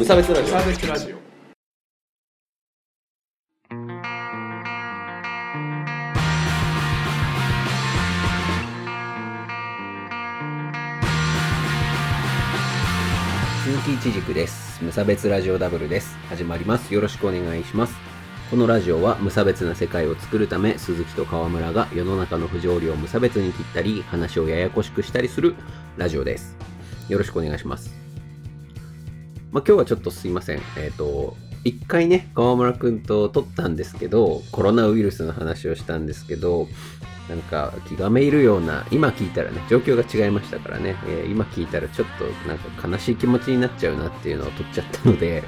無差別ラジオ。無差別ラジオ。鈴木一軸です。無差別ラジオダブルです。始まります。よろしくお願いします。このラジオは無差別な世界を作るため鈴木と川村が世の中の不条理を無差別に切ったり話をややこしくしたりするラジオです。よろしくお願いしますまあ、今日はちょっとすいませんえっ、と一回ね川村くんと撮ったんですけどコロナウイルスの話をしたんですけどなんか気がめいるような、今聞いたらね、状況が違いましたからね、えー今聞いたらちょっとなんか悲しい気持ちになっちゃうなっていうのを取っちゃったので、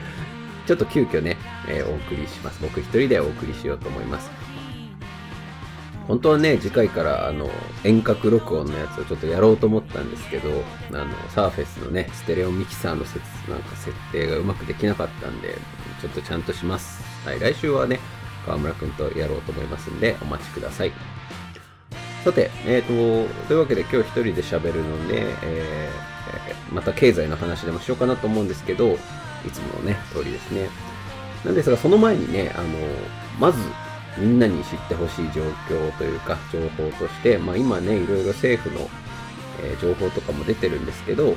ちょっと急遽ね、えーお送りします。僕一人でお送りしようと思います。本当はね、次回からあの遠隔録音のやつをちょっとやろうと思ったんですけど、あの、サーフェスのね、ステレオミキサーの設なんか設定がうまくできなかったんで、ちょっとちゃんとします。はい、来週はね、川村くんとやろうと思いますんで、お待ちください。さて、えー、と、というわけで今日一人で喋るので、えーまた経済の話でもしようかなと思うんですけど、いつものね、通りですね。なんですが、その前にね、あの、まず、みんなに知ってほしい状況というか、情報として、まあ今ね、いろいろ政府の、えー情報とかも出てるんですけど、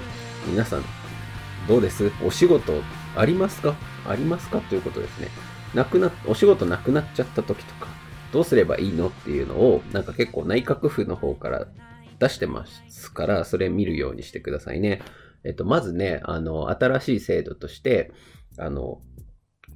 皆さん、どうです？お仕事ありますか？ありますか？ということですね。なくな、お仕事なくなっちゃった時とか、どうすればいいのっていうのを、なんか結構内閣府の方から出してますから、それ見るようにしてくださいね。えっと、まずね、あの、新しい制度として、あの、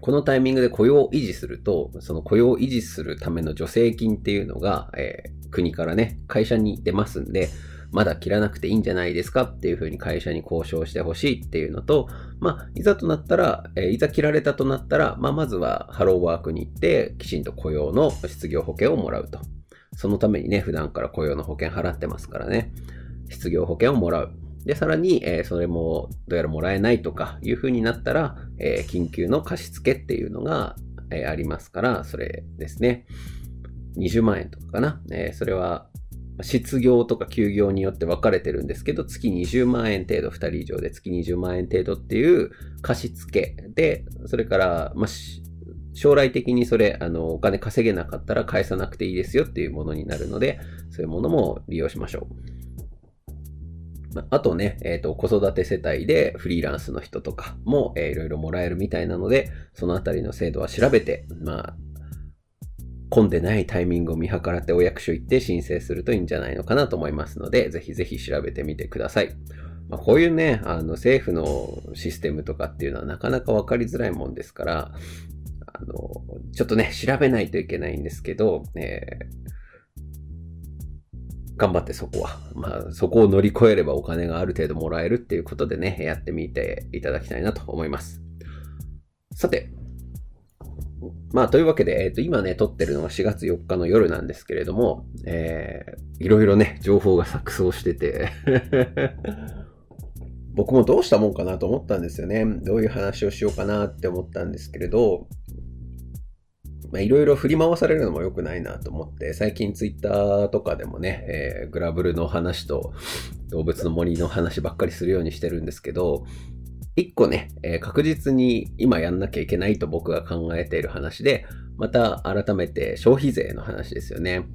このタイミングで雇用を維持すると、その雇用を維持するための助成金っていうのが、えー国からね、会社に出ますんで、まだ切らなくていいんじゃないですかっていうふうに会社に交渉してほしいっていうのと、まあ、いざとなったら、えーいざ切られたとなったら、まあ、まずはハローワークに行って、きちんと雇用の失業保険をもらうと。そのためにね、普段から雇用の保険払ってますからね、失業保険をもらう。で、さらに、えーそれもどうやらもらえないとかいう風になったら、えー緊急の貸付っていうのが、えーありますから、それですね。20万円とかかな。えそれは、失業とか休業によって分かれてるんですけど、月20万円程度、2人以上で月20万円程度っていう貸付で、それから、まあ、将来的にそれ、あの、お金稼げなかったら返さなくていいですよっていうものになるので、そういうものも利用しましょう。あとね、えっ、と、子育て世帯でフリーランスの人とかも、えーいろいろもらえるみたいなので、そのあたりの制度は調べて、まあ、混んでないタイミングを見計らってお役所行って申請するといいんじゃないのかなと思いますので、ぜひぜひ調べてみてください。まあ、こういうね、あの政府のシステムとかっていうのはなかなかわかりづらいもんですから、あの、ちょっとね、調べないといけないんですけど、えー頑張ってそこは、まあ、そこを乗り越えればお金がある程度もらえるっていうことでね、やってみていただきたいなと思います。さて、まあ、というわけで、えっ、と、今ね、撮ってるのが4月4日の夜なんですけれども、えー、いろいろね、情報が錯綜してて、僕もどうしたもんかなと思ったんですよね。どういう話をしようかなって思ったんですけれど、まあ、いろいろ振り回されるのも良くないなと思って、最近ツイッターとかでもね、えーグラブルの話と動物の森の話ばっかりするようにしてるんですけど、一個ね、えー確実に今やんなきゃいけないと僕が考えている話で、また改めて消費税の話ですよね。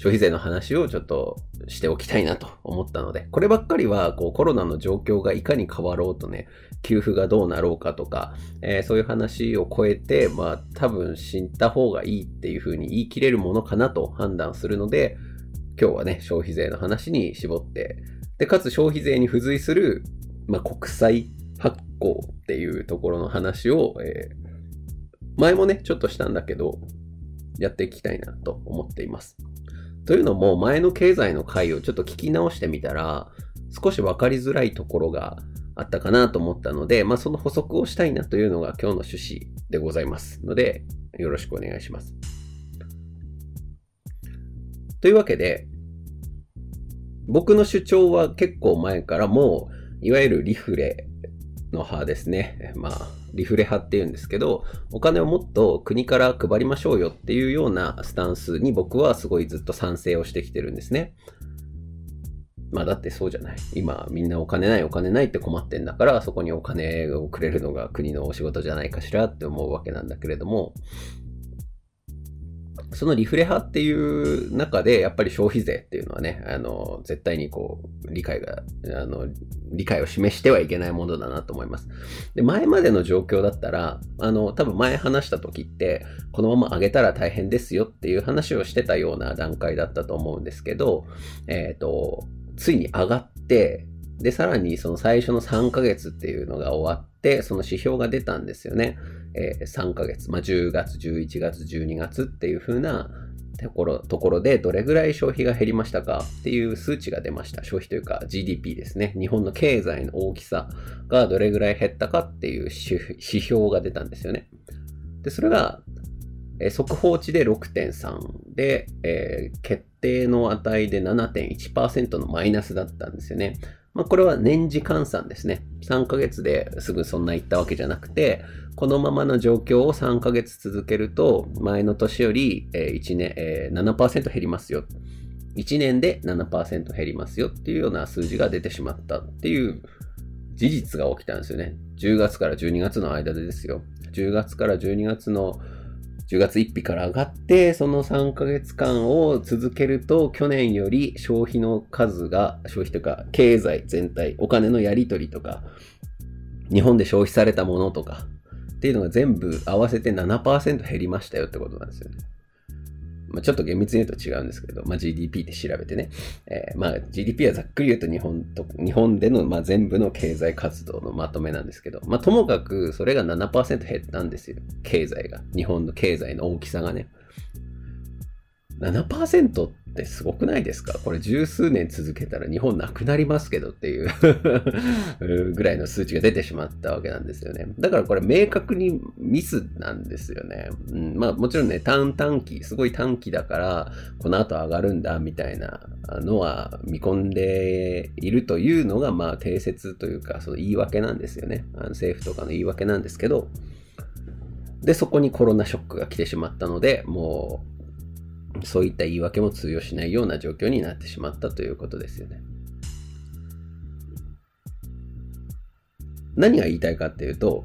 消費税の話をちょっとしておきたいなと思ったので、こればっかりはこうコロナの状況がいかに変わろうとね、給付がどうなろうかとか、えーそういう話を超えて、まあ多分知った方がいいっていうふうに言い切れるものかなと判断するので、今日はね、消費税の話に絞って、で、かつ消費税に付随する、まあ、国債発行っていうところの話を、えー前もね、ちょっとしたんだけど、やっていきたいなと思っています。というのも、前の経済の回をちょっと聞き直してみたら、少し分かりづらいところがあったかなと思ったので、まあ、その補足をしたいなというのが今日の趣旨でございますので、よろしくお願いします。というわけで、僕の主張は結構前からもう、いわゆるリフレの派ですね。まあ、リフレ派っていうんですけど、お金をもっと国から配りましょうよっていうようなスタンスに僕はすごいずっと賛成をしてきてるんですね。まあだってそうじゃない。今みんなお金ないお金ないって困ってんだからそこにお金をくれるのが国のお仕事じゃないかしらって思うわけなんだけれども、そのリフレ派っていう中で、やっぱり消費税っていうのはね、あの、絶対にこう、理解が、あの、理解を示してはいけないものだなと思います。で、前までの状況だったら、あの、多分前話した時って、このまま上げたら大変ですよっていう話をしてたような段階だったと思うんですけど、えっ、ー、と、ついに上がって、で、さらにその最初の3ヶ月っていうのが終わって、その指標が出たんですよね。えー、3ヶ月、まあ、10月、11月、12月っていう風なところところでどれぐらい消費が減りましたかっていう数値が出ました。消費というか GDP ですね。日本の経済の大きさがどれぐらい減ったかっていう指標が出たんですよね。で、それが、え、速報値で6.3で、えー、決定の値で7.1%のマイナスだったんですよね。まあ、これは年次換算ですね。3ヶ月ですぐそんな行ったわけじゃなくて、このままの状況を3ヶ月続けると、前の年より1年、えー、7%減りますよ。1年で7%減りますよっていうような数字が出てしまったっていう事実が起きたんですよね。10月から12月の間でですよ。10月から12月の10月1日から上がって、その3ヶ月間を続けると、去年より消費の数が、消費とか、経済全体、お金のやり取りとか、日本で消費されたものとか、っていうのが全部合わせて7%減りましたよってことなんですよね。まあ、ちょっと厳密に言うと違うんですけど、まあ、GDP で調べてね、えー、まあ GDP はざっくり言うと日本と、日本でのまあ全部の経済活動のまとめなんですけど、まあともかくそれが7%減ったんですよ。経済が。日本の経済の大きさがね。7%ってすごくないですか？これ十数年続けたら日本なくなりますけどっていう ぐらいの数値が出てしまったわけなんですよね。だからこれ明確にミスなんですよね。うん、まあもちろんね、短短期、すごい短期だからこの後上がるんだみたいなのは見込んでいるというのがまあ定説というかその言い訳なんですよね。あの政府とかの言い訳なんですけど、で、そこにコロナショックが来てしまったので、もうそういった言い訳も通用しないような状況になってしまったということですよね。何が言いたいかっていうと、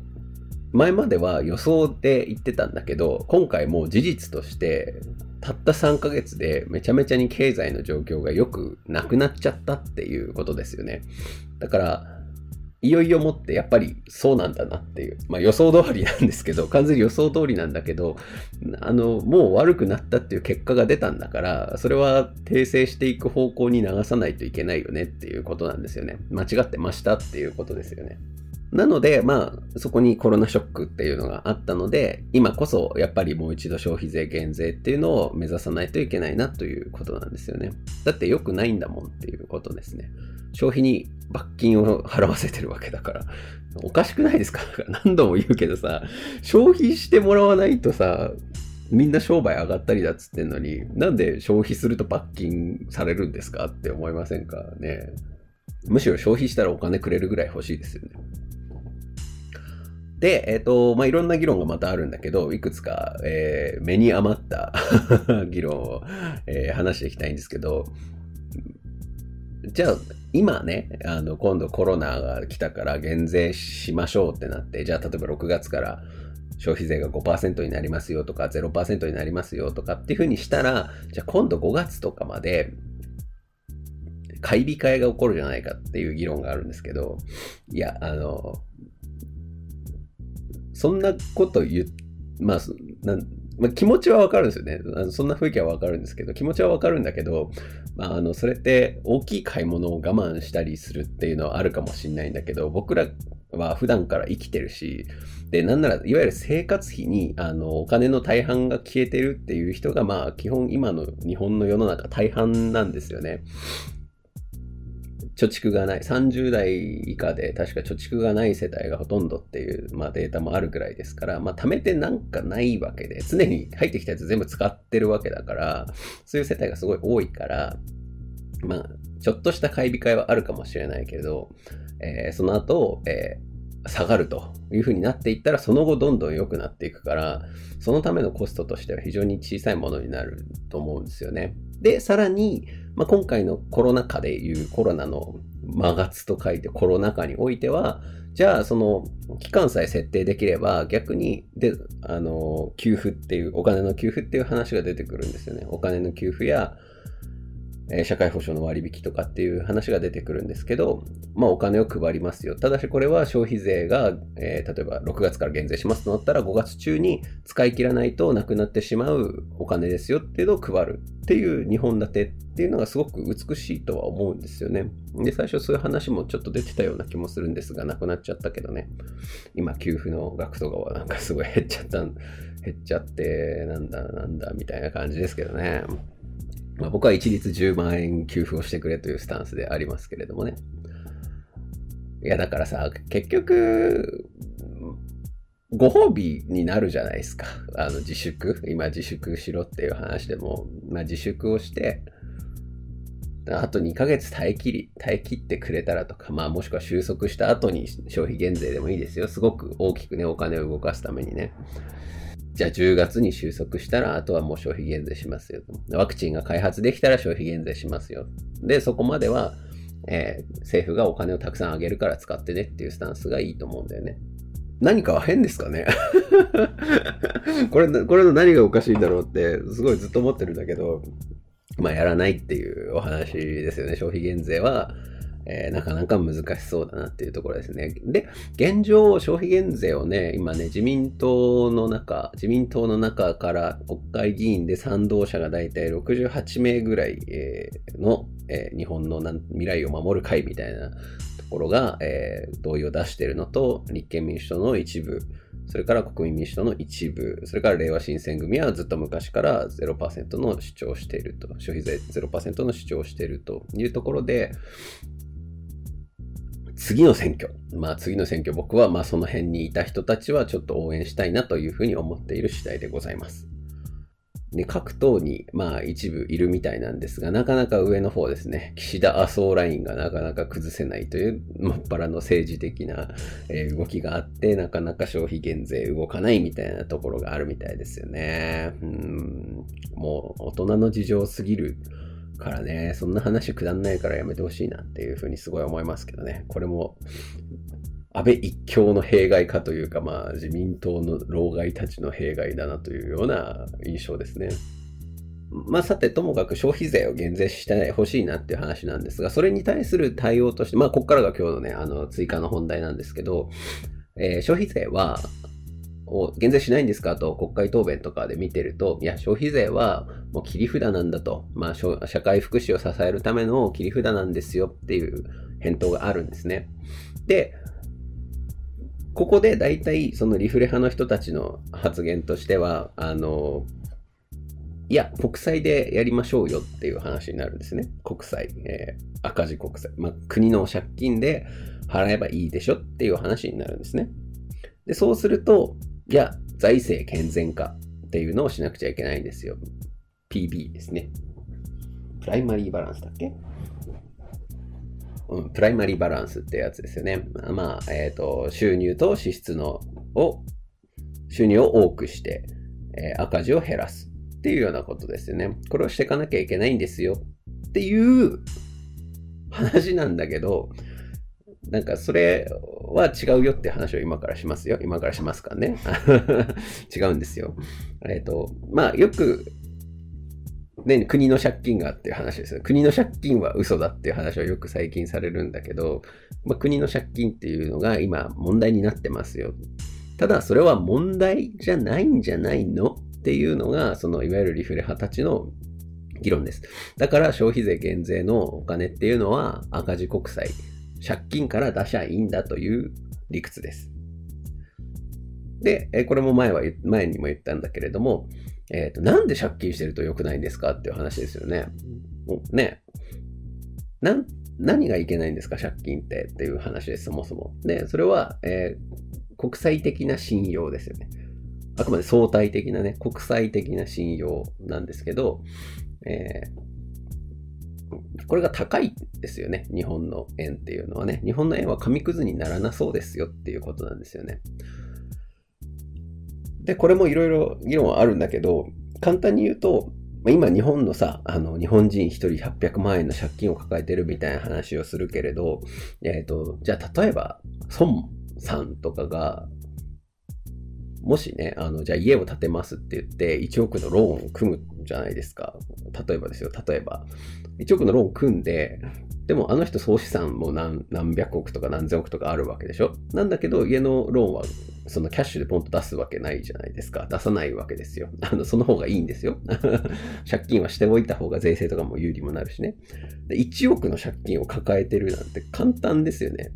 前までは予想で言ってたんだけど、今回もう事実として、たった3ヶ月でめちゃめちゃに経済の状況が良くなくなっちゃったっていうことですよね。だから、いよいよもってやっぱりそうなんだなっていう、まあ予想通りなんですけど、完全に予想通りなんだけど、あの、もう悪くなったっていう結果が出たんだから、それは訂正していく方向に流さないといけないよねっていうことなんですよね。間違ってましたっていうことですよね。なので、まあ、そこにコロナショックっていうのがあったので、今こそやっぱりもう一度消費税減税っていうのを目指さないといけないなということなんですよね。だって良くないんだもんっていうことですね。消費に罰金を払わせてるわけだから。おかしくないですか？何度も言うけどさ、消費してもらわないとさ、みんな商売上がったりだっつってんのに、なんで消費すると罰金されるんですかって思いませんかね？むしろ消費したらお金くれるぐらい欲しいですよね。で、えっ、ー、と、まあ、いろんな議論がまたあるんだけど、いくつか、えー、目に余った 議論を、えー、話していきたいんですけど、じゃあ、今ね、あの、今度コロナが来たから減税しましょうってなって、じゃあ、例えば6月から消費税が5%になりますよとか、0%になりますよとかっていうふうにしたら、じゃあ今度5月とかまで、買い控えが起こるじゃないかっていう議論があるんですけど、いや、あの、そんなこと言、まあ、まあ、気持ちはわかるんですよね。あのそんな雰囲気はわかるんですけど、気持ちはわかるんだけど、まあ、あの、それって大きい買い物を我慢したりするっていうのはあるかもしれないんだけど、僕らは普段から生きてるし、で、なんなら、いわゆる生活費に、あの、お金の大半が消えてるっていう人が、まあ、基本今の日本の世の中大半なんですよね。貯蓄がない、30代以下で確か貯蓄がない世帯がほとんどっていう、まあ、データもあるぐらいですから、まあ、貯めてなんかないわけで、常に入ってきたやつ全部使ってるわけだから、そういう世帯がすごい多いから、まあ、ちょっとした買い控えはあるかもしれないけど、えー、その後、えー下がるというふうになっていったら、その後どんどん良くなっていくから、そのためのコストとしては非常に小さいものになると思うんですよね。で、さらに、まあ、今回のコロナ禍でいうコロナの真月と書いてコロナ禍においては、じゃあ、その、期間さえ設定できれば、逆に、で、あの、給付っていう、お金の給付っていう話が出てくるんですよね。お金の給付や、え、社会保障の割引とかっていう話が出てくるんですけど、まあお金を配りますよ。ただしこれは消費税が、えー、例えば6月から減税しますとなったら5月中に使い切らないとなくなってしまうお金ですよっていうのを配るっていう2本立てっていうのがすごく美しいとは思うんですよね。で、最初そういう話もちょっと出てたような気もするんですが、なくなっちゃったけどね。今給付の額とかはなんかすごい減っちゃった、減っちゃって、なんだなんだみたいな感じですけどね。まあ、僕は一律10万円給付をしてくれというスタンスでありますけれどもね。いや、だからさ、結局、ご褒美になるじゃないですか。あの、自粛。今、自粛しろっていう話でも、まあ、自粛をして、あと2ヶ月耐え切り、耐え切ってくれたらとか、まあもしくは収束した後に消費減税でもいいですよ。すごく大きくね、お金を動かすためにね。じゃあ10月に収束したら、あとはもう消費減税しますよ。ワクチンが開発できたら消費減税しますよ。で、そこまでは、えー、政府がお金をたくさんあげるから使ってねっていうスタンスがいいと思うんだよね。何かは変ですかね？これ、これの何がおかしいんだろうって、すごいずっと思ってるんだけど、まあやらないっていうお話ですよね。消費減税は、えー、なかなか難しそうだなっていうところですね。で、現状、消費減税をね、今ね、自民党の中、自民党の中から国会議員で賛同者が大体68名ぐらい、えー、の、えー、日本の未来を守る会みたいなところが、えー、同意を出しているのと、立憲民主党の一部、それから国民民主党の一部、それから令和新選組はずっと昔から0%の主張していると、消費税0%の主張しているというところで、次の選挙。まあ次の選挙僕はまあその辺にいた人たちはちょっと応援したいなというふうに思っている次第でございます。で、各党にまあ一部いるみたいなんですが、なかなか上の方ですね、岸田麻生ラインがなかなか崩せないという、もっぱらの政治的な動きがあって、なかなか消費減税動かないみたいなところがあるみたいですよね。うん、もう大人の事情すぎるからね、そんな話くだんないからやめてほしいなっていうふうにすごい思いますけどね。これも、安倍一強の弊害かというか、まあ、自民党の老害たちの弊害だなというような印象ですね。まあ、さて、ともかく消費税を減税してほしいなっていう話なんですが、それに対する対応として、まあ、ここからが今日のね、あの、追加の本題なんですけど、えー、消費税は、を減税しないんですかと国会答弁とかで見てると、いや、消費税はもう切り札なんだと、まあ、社会福祉を支えるための切り札なんですよっていう返答があるんですね。で、ここで大体そのリフレ派の人たちの発言としては、あの、いや、国債でやりましょうよっていう話になるんですね。国債。えー、赤字国債。まあ、国の借金で払えばいいでしょっていう話になるんですね。で、そうすると、や、財政健全化っていうのをしなくちゃいけないんですよ。PB ですね。プライマリーバランスだっけ？うん、プライマリーバランスってやつですよね。まあ、えっ、ー、と、収入と支出のを、収入を多くして、えー、赤字を減らすっていうようなことですよね。これをしていかなきゃいけないんですよっていう話なんだけど、なんかそれは違うよって話を今からしますよ。今からしますかね。違うんですよ。えっ、ー、と、まあよく、ね、国の借金がっていう話ですよ。国の借金は嘘だっていう話はよく最近されるんだけど、まあ、国の借金っていうのが今問題になってますよ。ただそれは問題じゃないんじゃないのっていうのが、そのいわゆるリフレ派たちの議論です。だから消費税減税のお金っていうのは赤字国債借金から出しゃいいんだという理屈です。で、これも前は、前にも言ったんだけれども、えっ、ー、と、なんで借金してると良くないんですかっていう話ですよね。ね。な、何がいけないんですか借金ってっていう話です、そもそも。で、それは、えー、国際的な信用ですよね。あくまで相対的なね、国際的な信用なんですけど、えーこれが高いですよね。日本の円っていうのはね。日本の円は紙くずにならなそうですよっていうことなんですよね。で、これもいろいろ議論はあるんだけど、簡単に言うと、今日本のさ、あの、日本人1人800万円の借金を抱えてるみたいな話をするけれど、えっ、ー、と、じゃあ例えば、孫さんとかが、もしね、あの、じゃあ家を建てますって言って、1億のローンを組むじゃないですか。例えばですよ、例えば。1億のローン組んで、でもあの人総資産も何何百億とか何千億とかあるわけでしょ？なんだけど、家のローンはそのキャッシュでポンと出すわけないじゃないですか。出さないわけですよ。あの、その方がいいんですよ。借金はしておいた方が税制とかも有利もなるしね。で1億の借金を抱えてるなんて簡単ですよね。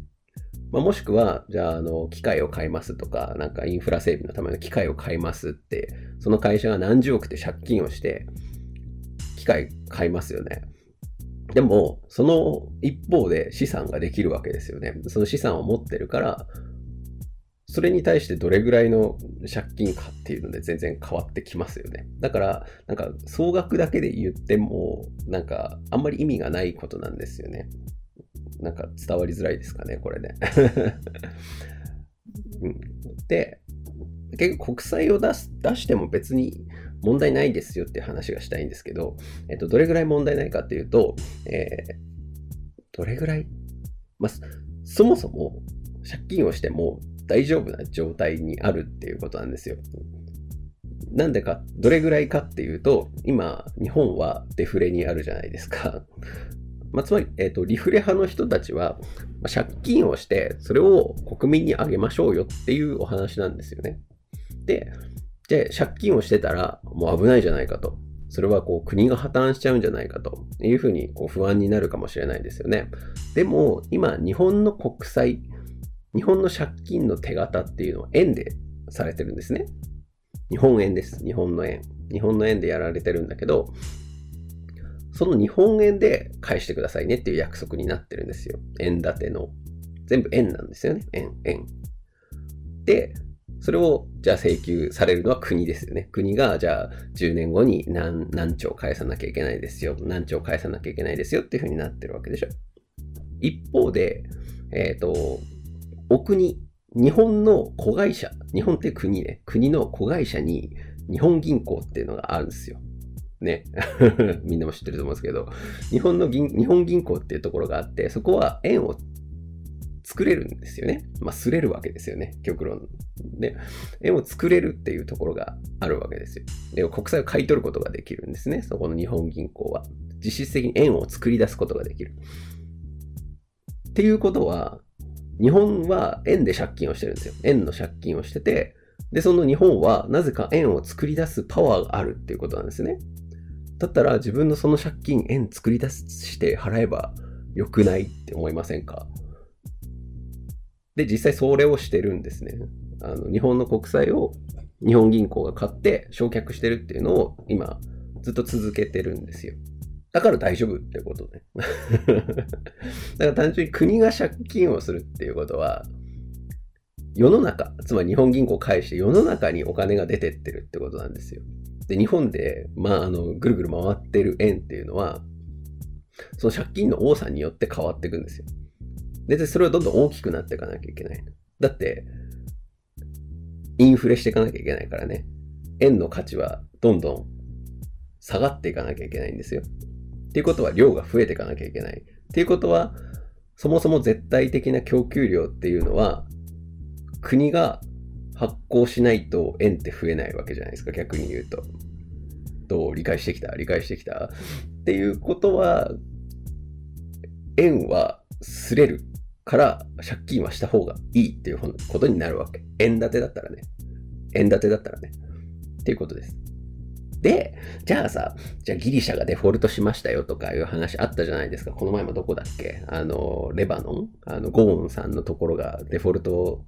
まあ、もしくは、じゃあ、あの、機械を買いますとか、なんかインフラ整備のための機械を買いますって、その会社が何十億で借金をして、機械買いますよね。でも、その一方で資産ができるわけですよね。その資産を持ってるから、それに対してどれぐらいの借金かっていうので全然変わってきますよね。だから、なんか総額だけで言っても、なんかあんまり意味がないことなんですよね。なんか伝わりづらいですかね、これね。うん、で、結構国債を出す出しても別に問題ないですよって話がしたいんですけど、えっと、どれぐらい問題ないかっていうと、えー、どれぐらい、まあ、そもそも借金をしても大丈夫な状態にあるっていうことなんですよ。なんでか、どれぐらいかっていうと、今、日本はデフレにあるじゃないですか。まあ、つまり、えっ、ー、と、リフレ派の人たちは、まあ、借金をして、それを国民にあげましょうよっていうお話なんですよね。で、で、借金をしてたら、もう危ないじゃないかと。それはこう国が破綻しちゃうんじゃないかというふうにこう不安になるかもしれないですよね。でも、今、日本の国債、日本の借金の手形っていうのは円でされてるんですね。日本円です。日本の円。日本の円でやられてるんだけど、その日本円で返してくださいねっていう約束になってるんですよ。円建ての。全部円なんですよね。円、円。で、それを、じゃあ請求されるのは国ですよね。国が、じゃあ10年後に何何兆返さなきゃいけないですよ。何兆返さなきゃいけないですよっていうふうになってるわけでしょ。一方で、えっ、ー、と、お国、日本の子会社、日本って国ね、国の子会社に日本銀行っていうのがあるんですよ。ね。みんなも知ってると思うんですけど、日本の銀、日本銀行っていうところがあって、そこは円を作れるんですよね。まあ、すれるわけですよね。極論。で、円を作れるっていうところがあるわけですよ。で、国債を買い取ることができるんですね。そこの日本銀行は。実質的に円を作り出すことができる。っていうことは、日本は円で借金をしてるんですよ。円の借金をしてて、で、その日本はなぜか円を作り出すパワーがあるっていうことなんですね。だったら自分のその借金、円作り出して払えばよくないって思いませんか？で、実際それをしてるんですね。あの、日本の国債を日本銀行が買って償却してるっていうのを今ずっと続けてるんですよ。だから大丈夫ってことね。だから単純に国が借金をするっていうことは、世の中、つまり日本銀行を介して世の中にお金が出てってるってことなんですよ。で、日本で、まあ、あの、ぐるぐる回ってる円っていうのは、その借金の多さによって変わっていくんですよ。で、それはどんどん大きくなっていかなきゃいけない。だって、インフレしていかなきゃいけないからね。円の価値はどんどん下がっていかなきゃいけないんですよ。っていうことは量が増えていかなきゃいけない。っていうことは、そもそも絶対的な供給量っていうのは、国が発行しないと円って増えないわけじゃないですか、逆に言うと。どう理解してきた？理解してきた？っていうことは、円はすれるから借金はした方がいいっていうことになるわけ。円建てだったらね。円建てだったらね。っていうことです。で、じゃあさ、じゃあギリシャがデフォルトしましたよとかいう話あったじゃないですか。この前もどこだっけ？あの、レバノン？あの、ゴーンさんのところがデフォルト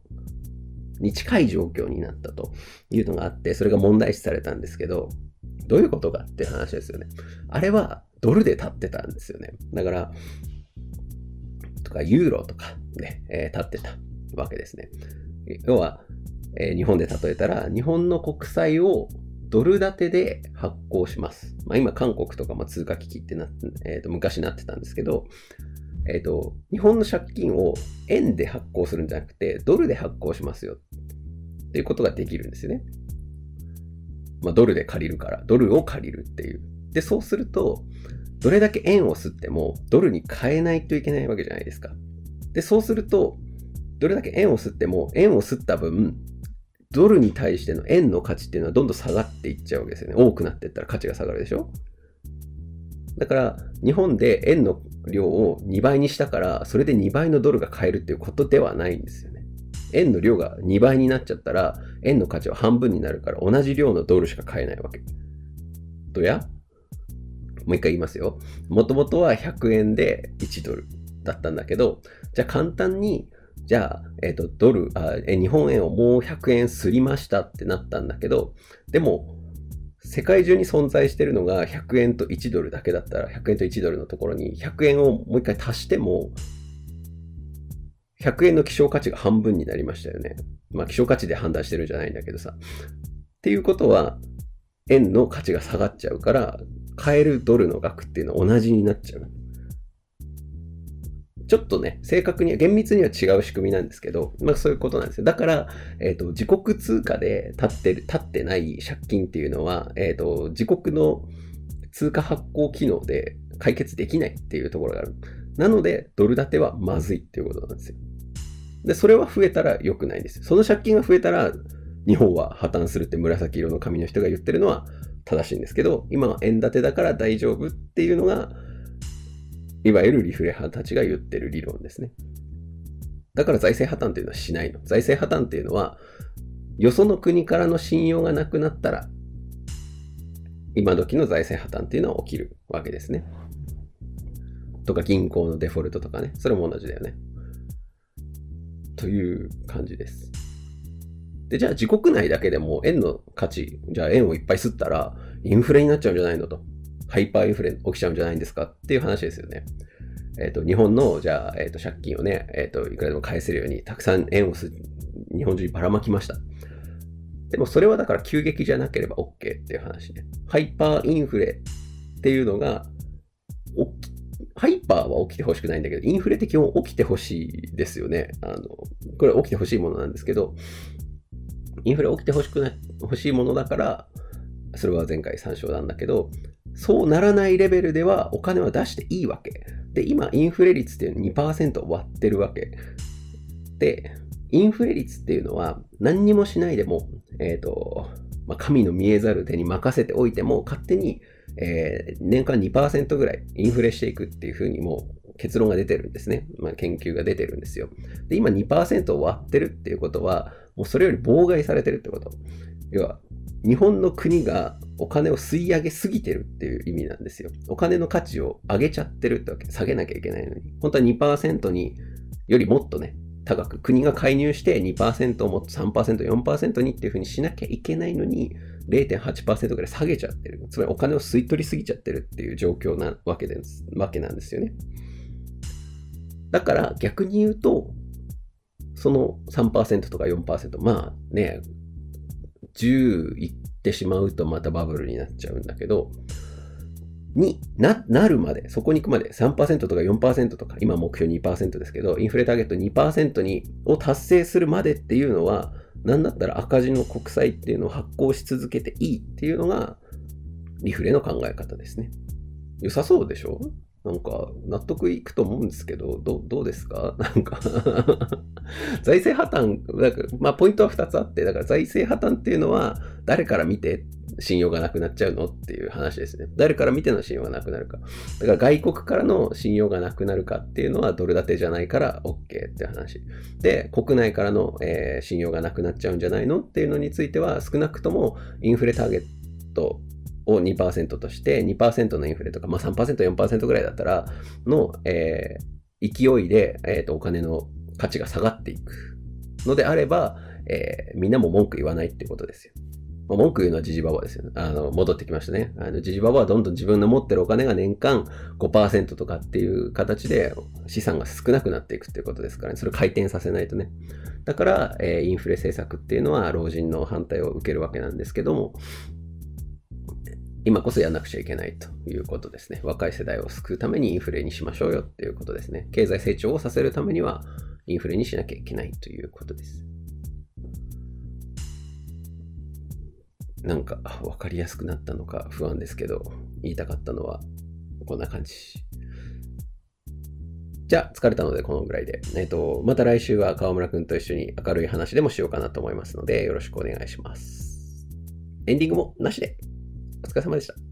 に近い状況になったというのがあって、それが問題視されたんですけど、どういうことかっていう話ですよね。あれはドルで立ってたんですよね。だから、とかユーロとかね、えー、立ってたわけですね。要は、えー、日本で例えたら、日本の国債をドル建てで発行します。まあ、今、韓国とかも通貨危機ってなっ、えー、と昔なってたんですけど、えっ、ー、と、日本の借金を円で発行するんじゃなくて、ドルで発行しますよっていうことができるんですよね。まあ、ドルで借りるから、ドルを借りるっていう。で、そうすると、どれだけ円を吸ってもドルに変えないといけないわけじゃないですか。で、そうすると、どれだけ円を吸っても、円を吸った分、ドルに対しての円の価値っていうのはどんどん下がっていっちゃうわけですよね。多くなっていったら価値が下がるでしょだから、日本で円の量を2倍にしたから、それで2倍のドルが買えるっていうことではないんですよね。円の量が2倍になっちゃったら、円の価値は半分になるから、同じ量のドルしか買えないわけ。どや？もう一回言いますよ。もともとは100円で1ドルだったんだけど、じゃあ簡単に、じゃあ、えっ、ー、と、ドルあえ、日本円をもう100円すりましたってなったんだけど、でも、世界中に存在してるのが100円と1ドルだけだったら、100円と1ドルのところに100円をもう一回足しても、100円の希少価値が半分になりましたよね。まあ希少価値で判断してるんじゃないんだけどさ。っていうことは、円の価値が下がっちゃうから、買えるドルの額っていうのは同じになっちゃう。ちょっとね、正確には、厳密には違う仕組みなんですけど、まあそういうことなんですよ。だから、えっ、ー、と、自国通貨で立ってる、立ってない借金っていうのは、えっ、ー、と、自国の通貨発行機能で解決できないっていうところがある。なので、ドル建てはまずいっていうことなんですよ。で、それは増えたら良くないんですよ。その借金が増えたら、日本は破綻するって紫色の紙の人が言ってるのは正しいんですけど、今は円建てだから大丈夫っていうのが、いわゆるリフレ派たちが言ってる理論ですね。だから財政破綻というのはしないの。財政破綻っていうのは、よその国からの信用がなくなったら、今時の財政破綻っていうのは起きるわけですね。とか銀行のデフォルトとかね。それも同じだよね。という感じです。で、じゃあ自国内だけでも円の価値、じゃあ円をいっぱい吸ったらインフレになっちゃうんじゃないのと。ハイパーインフレ起きちゃうんじゃないんですか？っていう話ですよね。えっ、ー、と、日本の、じゃあ、えっ、ー、と、借金をね、えっ、ー、と、いくらでも返せるように、たくさん円をす日本中にばらまきました。でも、それはだから急激じゃなければ OK っていう話ね。ハイパーインフレっていうのが、ハイパーは起きてほしくないんだけど、インフレって基本起きてほしいですよね。あの、これ起きてほしいものなんですけど、インフレ起きてほしくない、欲しいものだから、それは前回参照なんだけど、そうならないレベルではお金は出していいわけ。で、今、インフレ率っていうのは2%割ってるわけ。で、インフレ率っていうのは何にもしないでも、えっ、ー、と、まあ、神の見えざる手に任せておいても、勝手に、えー、年間2%ぐらいインフレしていくっていうふうにも結論が出てるんですね。まあ、研究が出てるんですよ。で、今2%を割ってるっていうことは、もうそれより妨害されてるってこと。要は、日本の国がお金を吸い上げすぎてるっていう意味なんですよ。お金の価値を上げちゃってるってわけ。下げなきゃいけないのに。本当は2%によりもっとね、高く国が介入して2%をもっと3%、4%にっていうふうにしなきゃいけないのに0.8%ぐらい下げちゃってる。つまりお金を吸い取りすぎちゃってるっていう状況なわけです、わけなんですよね。だから逆に言うと、その3%とか4%、まあね、10いってしまうとまたバブルになっちゃうんだけど、にな、なるまで、そこに行くまで3%とか4%とか、今目標2%ですけど、インフレターゲット2%に、を達成するまでっていうのは、なんだったら赤字の国債っていうのを発行し続けていいっていうのが、リフレの考え方ですね。良さそうでしょ？なんか、納得いくと思うんですけど、どどうですか？なんか財政破綻、だかまあ、ポイントは2つあって、だから財政破綻っていうのは、誰から見て信用がなくなっちゃうのっていう話ですね。誰から見ての信用がなくなるか。だから外国からの信用がなくなるかっていうのはドル建てじゃないから OK って話。で、国内からの、えー、信用がなくなっちゃうんじゃないのっていうのについては、少なくともインフレターゲットを2%として、2%のインフレとか、まあ3%、4%ぐらいだったら、の、えー、勢いで、えーと、お金の価値が下がっていくのであれば、えー、みんなも文句言わないってことですよ。まあ、文句言うのはジジババですよね。あの、戻ってきましたね。あの、ジジババはどんどん自分の持ってるお金が年間5%とかっていう形で資産が少なくなっていくっていうことですからね。それを回転させないとね。だから、えー、インフレ政策っていうのは老人の反対を受けるわけなんですけども、今こそやらなくちゃいけないということですね。若い世代を救うためにインフレにしましょうよっていうことですね。経済成長をさせるためにはインフレにしなきゃいけないということです。なんか分かりやすくなったのか不安ですけど、言いたかったのはこんな感じ。じゃあ、疲れたのでこのぐらいで。えっ、と、また来週は河村くんと一緒に明るい話でもしようかなと思いますので、よろしくお願いします。エンディングもなしで。お疲れ様でした。